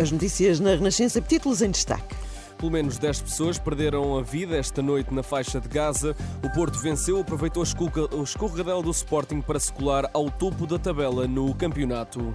As notícias na Renascença, títulos em destaque. Pelo menos 10 pessoas perderam a vida esta noite na faixa de Gaza. O Porto venceu, aproveitou o escorregadela do Sporting para se colar ao topo da tabela no campeonato.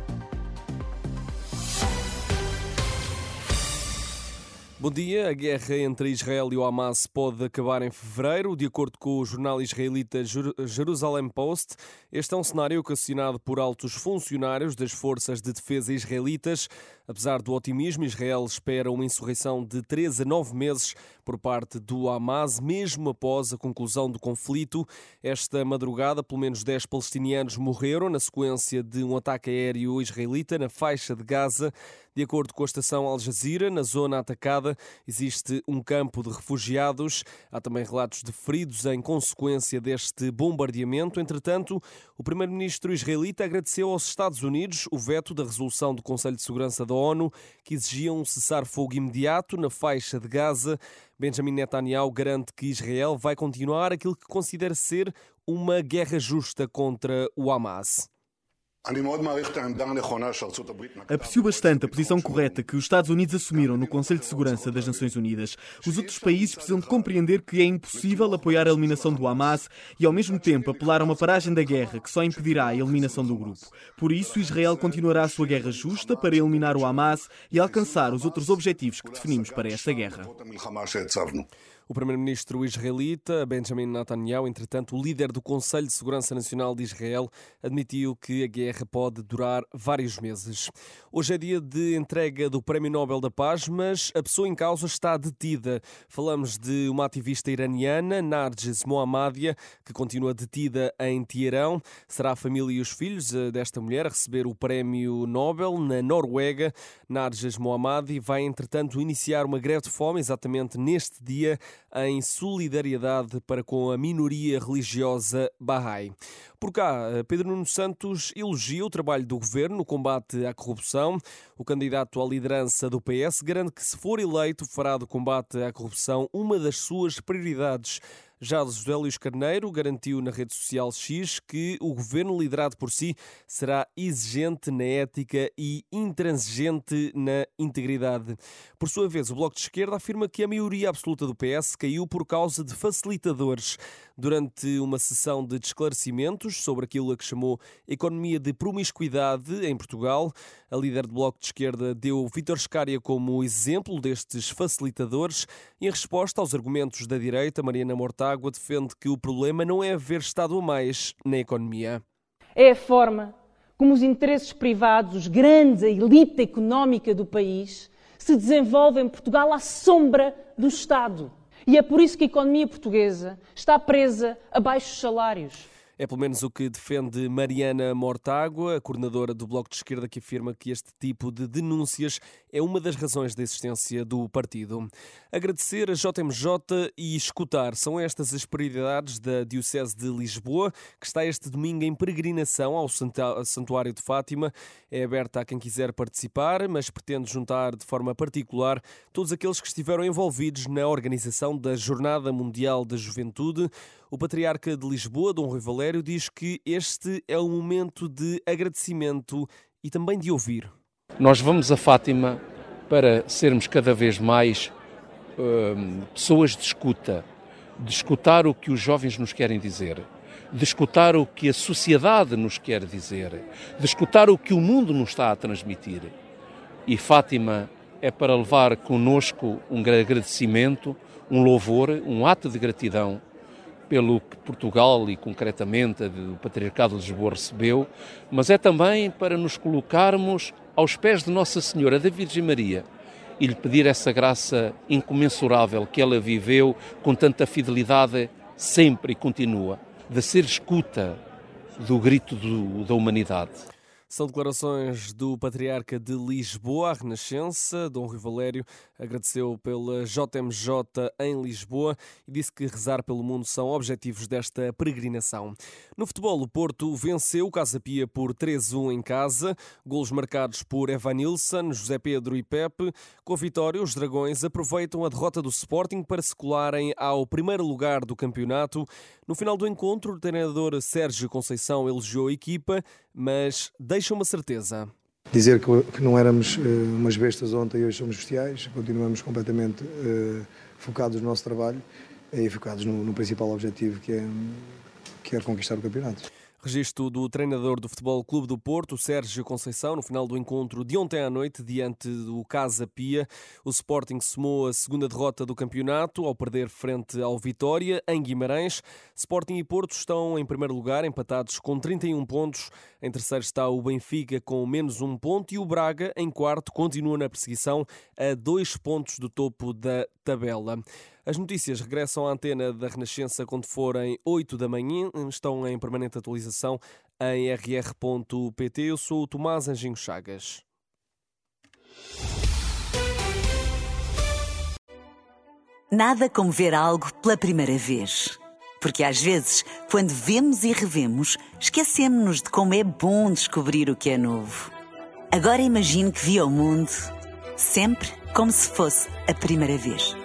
Bom dia. A guerra entre Israel e o Hamas pode acabar em fevereiro, de acordo com o jornal israelita Jerusalem Post. Este é um cenário ocasionado por altos funcionários das forças de defesa israelitas. Apesar do otimismo, Israel espera uma insurreição de 3 a 9 meses por parte do Hamas, mesmo após a conclusão do conflito. Esta madrugada, pelo menos 10 palestinianos morreram na sequência de um ataque aéreo israelita na faixa de Gaza. De acordo com a estação Al Jazeera, na zona atacada existe um campo de refugiados. Há também relatos de feridos em consequência deste bombardeamento. Entretanto, o primeiro-ministro israelita agradeceu aos Estados Unidos o veto da resolução do Conselho de Segurança da ONU que exigia um cessar-fogo imediato na faixa de Gaza. Benjamin Netanyahu garante que Israel vai continuar aquilo que considera ser uma guerra justa contra o Hamas. Aprecio bastante a posição correta que os Estados Unidos assumiram no Conselho de Segurança das Nações Unidas. Os outros países precisam de compreender que é impossível apoiar a eliminação do Hamas e, ao mesmo tempo, apelar a uma paragem da guerra que só impedirá a eliminação do grupo. Por isso, Israel continuará a sua guerra justa para eliminar o Hamas e alcançar os outros objetivos que definimos para esta guerra. O primeiro-ministro israelita Benjamin Netanyahu, entretanto, o líder do Conselho de Segurança Nacional de Israel, admitiu que a guerra pode durar vários meses. Hoje é dia de entrega do Prémio Nobel da Paz, mas a pessoa em causa está detida. Falamos de uma ativista iraniana, Narges Mohammadia, que continua detida em Teherão. Será a família e os filhos eh, desta mulher a receber o Prémio Nobel na Noruega. Narges Mohammadi vai, entretanto, iniciar uma greve de fome exatamente neste dia em solidariedade para com a minoria religiosa Bahá'í. Por cá, Pedro Nuno Santos elogia o trabalho do governo no combate à corrupção. O candidato à liderança do PS garante que, se for eleito, fará do combate à corrupção uma das suas prioridades. Já José Luís Carneiro garantiu na rede social X que o governo liderado por si será exigente na ética e intransigente na integridade. Por sua vez, o Bloco de Esquerda afirma que a maioria absoluta do PS caiu por causa de facilitadores. Durante uma sessão de esclarecimentos sobre aquilo a que chamou economia de promiscuidade em Portugal, a líder do Bloco de Esquerda deu Vítor Scária como exemplo destes facilitadores. Em resposta aos argumentos da direita, Mariana Mortágua defende que o problema não é haver Estado a mais na economia. É a forma como os interesses privados, os grandes, a elite económica do país, se desenvolvem em Portugal à sombra do Estado. E é por isso que a economia portuguesa está presa a baixos salários é pelo menos o que defende Mariana Mortágua, coordenadora do Bloco de Esquerda, que afirma que este tipo de denúncias é uma das razões da existência do partido. Agradecer a JMJ e escutar são estas as prioridades da Diocese de Lisboa, que está este domingo em peregrinação ao Santuário de Fátima. É aberta a quem quiser participar, mas pretende juntar de forma particular todos aqueles que estiveram envolvidos na organização da Jornada Mundial da Juventude. O patriarca de Lisboa, Dom Rui Valério, diz que este é um momento de agradecimento e também de ouvir. Nós vamos a Fátima para sermos cada vez mais hum, pessoas de escuta, de escutar o que os jovens nos querem dizer, de escutar o que a sociedade nos quer dizer, de escutar o que o mundo nos está a transmitir. E Fátima é para levar conosco um agradecimento, um louvor, um ato de gratidão pelo que Portugal e concretamente o Patriarcado de Lisboa recebeu, mas é também para nos colocarmos aos pés de Nossa Senhora da Virgem Maria e lhe pedir essa graça incomensurável que ela viveu com tanta fidelidade sempre e continua, de ser escuta do grito do, da humanidade. São declarações do Patriarca de Lisboa, a Renascença. Dom Rui Valério agradeceu pela JMJ em Lisboa e disse que rezar pelo mundo são objetivos desta peregrinação. No futebol, o Porto venceu o Casa Pia por 3-1 em casa, golos marcados por Evanilson, José Pedro e Pepe. Com a vitória, os Dragões aproveitam a derrota do Sporting para se colarem ao primeiro lugar do campeonato. No final do encontro, o treinador Sérgio Conceição elogiou a equipa, mas deixa uma certeza. Dizer que, não éramos uh, umas bestas ontem e hoje somos bestiais, continuamos completamente uh, focados no nosso trabalho e focados no, no principal objetivo que é, que é conquistar o campeonato. Registro do treinador do Futebol Clube do Porto, Sérgio Conceição, no final do encontro de ontem à noite, diante do Casa Pia. O Sporting somou a segunda derrota do campeonato ao perder frente ao Vitória, em Guimarães. Sporting e Porto estão em primeiro lugar, empatados com 31 pontos. Em terceiro está o Benfica com menos um ponto e o Braga, em quarto, continua na perseguição a dois pontos do topo da tabela. As notícias regressam à antena da Renascença quando forem 8 da manhã. Estão em permanente atualização em rr.pt. Eu sou o Tomás Anjinho Chagas. Nada como ver algo pela primeira vez. Porque às vezes, quando vemos e revemos, esquecemos-nos de como é bom descobrir o que é novo. Agora imagine que viu o mundo sempre como se fosse a primeira vez.